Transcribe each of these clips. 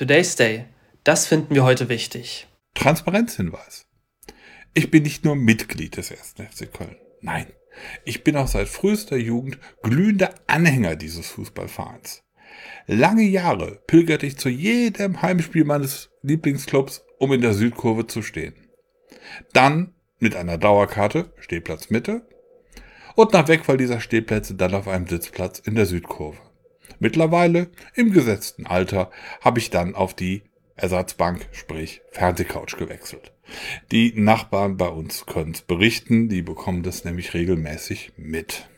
Today's Day. Das finden wir heute wichtig. Transparenzhinweis. Ich bin nicht nur Mitglied des 1. FC Köln. Nein, ich bin auch seit frühester Jugend glühender Anhänger dieses Fußballvereins. Lange Jahre pilgerte ich zu jedem Heimspiel meines Lieblingsclubs, um in der Südkurve zu stehen. Dann mit einer Dauerkarte, Stehplatz Mitte, und nach Wegfall dieser Stehplätze dann auf einem Sitzplatz in der Südkurve. Mittlerweile, im gesetzten Alter, habe ich dann auf die Ersatzbank, sprich Fernsehcouch gewechselt. Die Nachbarn bei uns können es berichten, die bekommen das nämlich regelmäßig mit.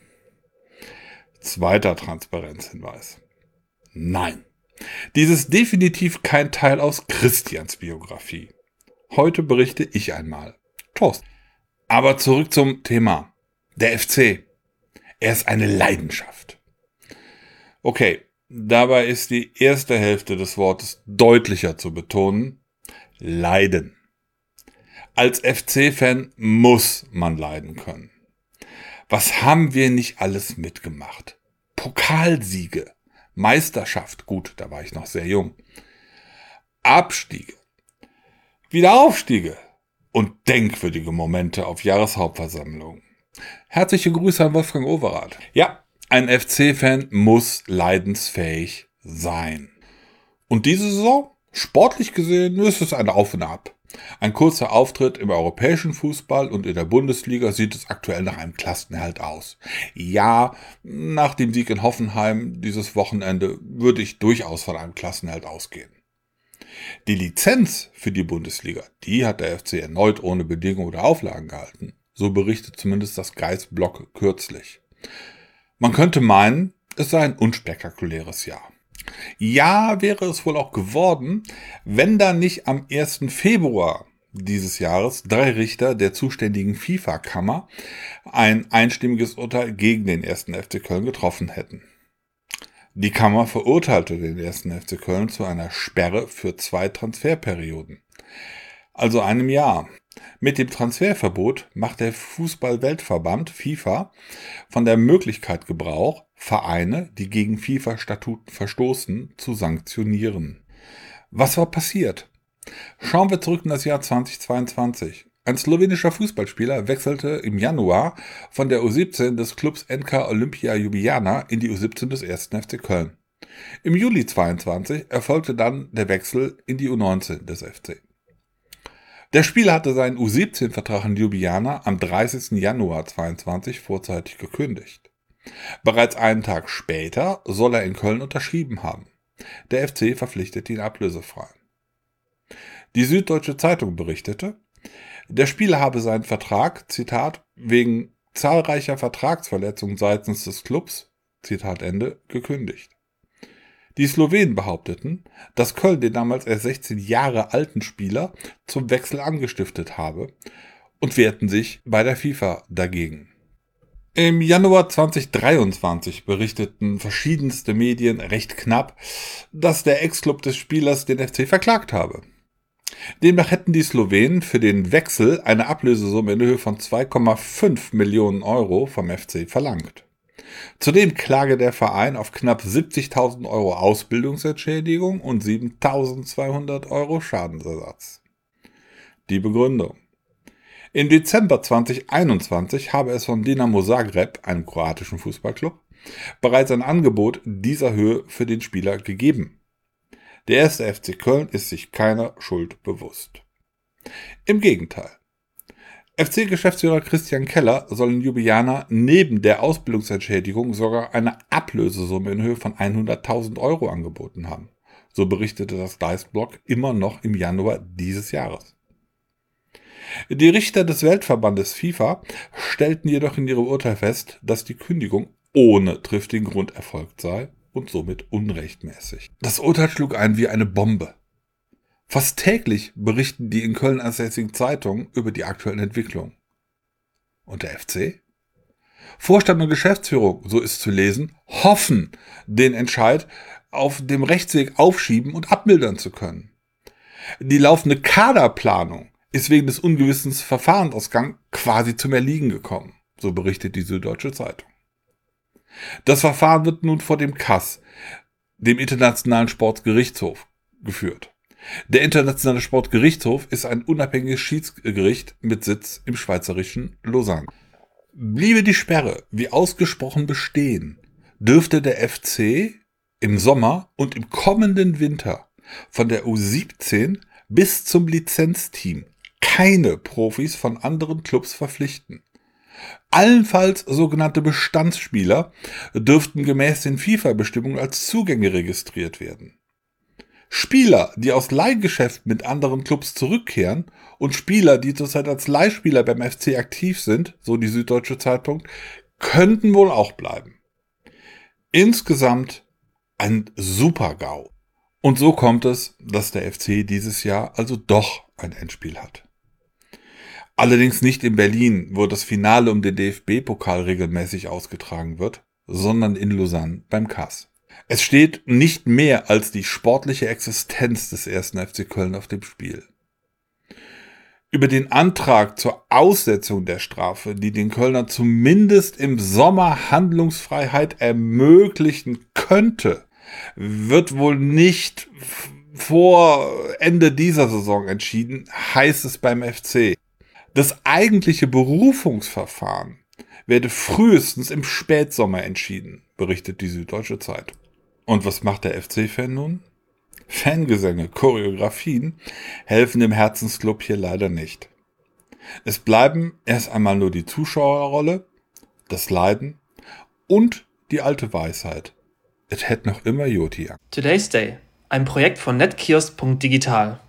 Zweiter Transparenzhinweis. Nein, dies ist definitiv kein Teil aus Christians Biografie. Heute berichte ich einmal. Toast. Aber zurück zum Thema. Der FC. Er ist eine Leidenschaft. Okay, dabei ist die erste Hälfte des Wortes deutlicher zu betonen. Leiden. Als FC-Fan muss man leiden können. Was haben wir nicht alles mitgemacht? Pokalsiege, Meisterschaft, gut, da war ich noch sehr jung. Abstiege, Wiederaufstiege und denkwürdige Momente auf Jahreshauptversammlungen. Herzliche Grüße an Wolfgang Overath. Ja, ein FC-Fan muss leidensfähig sein. Und diese Saison, sportlich gesehen, ist es ein Auf und Ab. Ein kurzer Auftritt im europäischen Fußball und in der Bundesliga sieht es aktuell nach einem Klassenerhalt aus. Ja, nach dem Sieg in Hoffenheim dieses Wochenende würde ich durchaus von einem Klassenerhalt ausgehen. Die Lizenz für die Bundesliga, die hat der FC erneut ohne Bedingungen oder Auflagen gehalten. So berichtet zumindest das Geistblock kürzlich. Man könnte meinen, es sei ein unspektakuläres Jahr. Ja, wäre es wohl auch geworden, wenn da nicht am 1. Februar dieses Jahres drei Richter der zuständigen FIFA-Kammer ein einstimmiges Urteil gegen den 1. FC Köln getroffen hätten. Die Kammer verurteilte den 1. FC Köln zu einer Sperre für zwei Transferperioden, also einem Jahr. Mit dem Transferverbot macht der Fußball-Weltverband FIFA von der Möglichkeit Gebrauch, Vereine, die gegen FIFA-Statuten verstoßen, zu sanktionieren. Was war passiert? Schauen wir zurück in das Jahr 2022. Ein slowenischer Fußballspieler wechselte im Januar von der U17 des Clubs NK Olympia Ljubljana in die U17 des 1. FC Köln. Im Juli 22 erfolgte dann der Wechsel in die U19 des FC. Der Spieler hatte seinen U17-Vertrag in Ljubljana am 30. Januar 22 vorzeitig gekündigt. Bereits einen Tag später soll er in Köln unterschrieben haben. Der FC verpflichtet ihn ablösefrei. Die Süddeutsche Zeitung berichtete, der Spieler habe seinen Vertrag, Zitat, wegen zahlreicher Vertragsverletzungen seitens des Clubs, Zitat Ende, gekündigt. Die Slowenen behaupteten, dass Köln den damals erst 16 Jahre alten Spieler zum Wechsel angestiftet habe und wehrten sich bei der FIFA dagegen. Im Januar 2023 berichteten verschiedenste Medien recht knapp, dass der Ex-Club des Spielers den FC verklagt habe. Demnach hätten die Slowenen für den Wechsel eine Ablösesumme in Höhe von 2,5 Millionen Euro vom FC verlangt. Zudem klage der Verein auf knapp 70.000 Euro Ausbildungsentschädigung und 7.200 Euro Schadensersatz. Die Begründung. Im Dezember 2021 habe es von Dinamo Zagreb, einem kroatischen Fußballclub, bereits ein Angebot dieser Höhe für den Spieler gegeben. Der erste FC Köln ist sich keiner Schuld bewusst. Im Gegenteil. FC-Geschäftsführer Christian Keller soll in Ljubljana neben der Ausbildungsentschädigung sogar eine Ablösesumme in Höhe von 100.000 Euro angeboten haben. So berichtete das Geistblog immer noch im Januar dieses Jahres. Die Richter des Weltverbandes FIFA stellten jedoch in ihrem Urteil fest, dass die Kündigung ohne triftigen Grund erfolgt sei und somit unrechtmäßig. Das Urteil schlug ein wie eine Bombe. Fast täglich berichten die in Köln ansässigen Zeitungen über die aktuellen Entwicklungen. Und der FC? Vorstand und Geschäftsführung, so ist zu lesen, hoffen, den Entscheid auf dem Rechtsweg aufschieben und abmildern zu können. Die laufende Kaderplanung ist wegen des ungewissen Verfahrensausgangs quasi zum Erliegen gekommen, so berichtet die Süddeutsche Zeitung. Das Verfahren wird nun vor dem KAS, dem Internationalen Sportgerichtshof, geführt. Der Internationale Sportgerichtshof ist ein unabhängiges Schiedsgericht mit Sitz im schweizerischen Lausanne. Bliebe die Sperre wie ausgesprochen bestehen, dürfte der FC im Sommer und im kommenden Winter von der U17 bis zum Lizenzteam keine Profis von anderen Clubs verpflichten. Allenfalls sogenannte Bestandsspieler dürften gemäß den FIFA-Bestimmungen als Zugänge registriert werden. Spieler, die aus Leihgeschäft mit anderen Clubs zurückkehren und Spieler, die zurzeit als Leihspieler beim FC aktiv sind, so die Süddeutsche Zeitpunkt, könnten wohl auch bleiben. Insgesamt ein Super-GAU. Und so kommt es, dass der FC dieses Jahr also doch ein Endspiel hat. Allerdings nicht in Berlin, wo das Finale um den DFB-Pokal regelmäßig ausgetragen wird, sondern in Lausanne beim KAS. Es steht nicht mehr als die sportliche Existenz des ersten FC Köln auf dem Spiel. Über den Antrag zur Aussetzung der Strafe, die den Kölner zumindest im Sommer Handlungsfreiheit ermöglichen könnte, wird wohl nicht vor Ende dieser Saison entschieden, heißt es beim FC. Das eigentliche Berufungsverfahren werde frühestens im Spätsommer entschieden, berichtet die Süddeutsche Zeitung. Und was macht der FC-Fan nun? Fangesänge, Choreografien helfen dem Herzensclub hier leider nicht. Es bleiben erst einmal nur die Zuschauerrolle, das Leiden und die alte Weisheit. Es hätte noch immer Joti. Today's Day, ein Projekt von netkiosk.digital.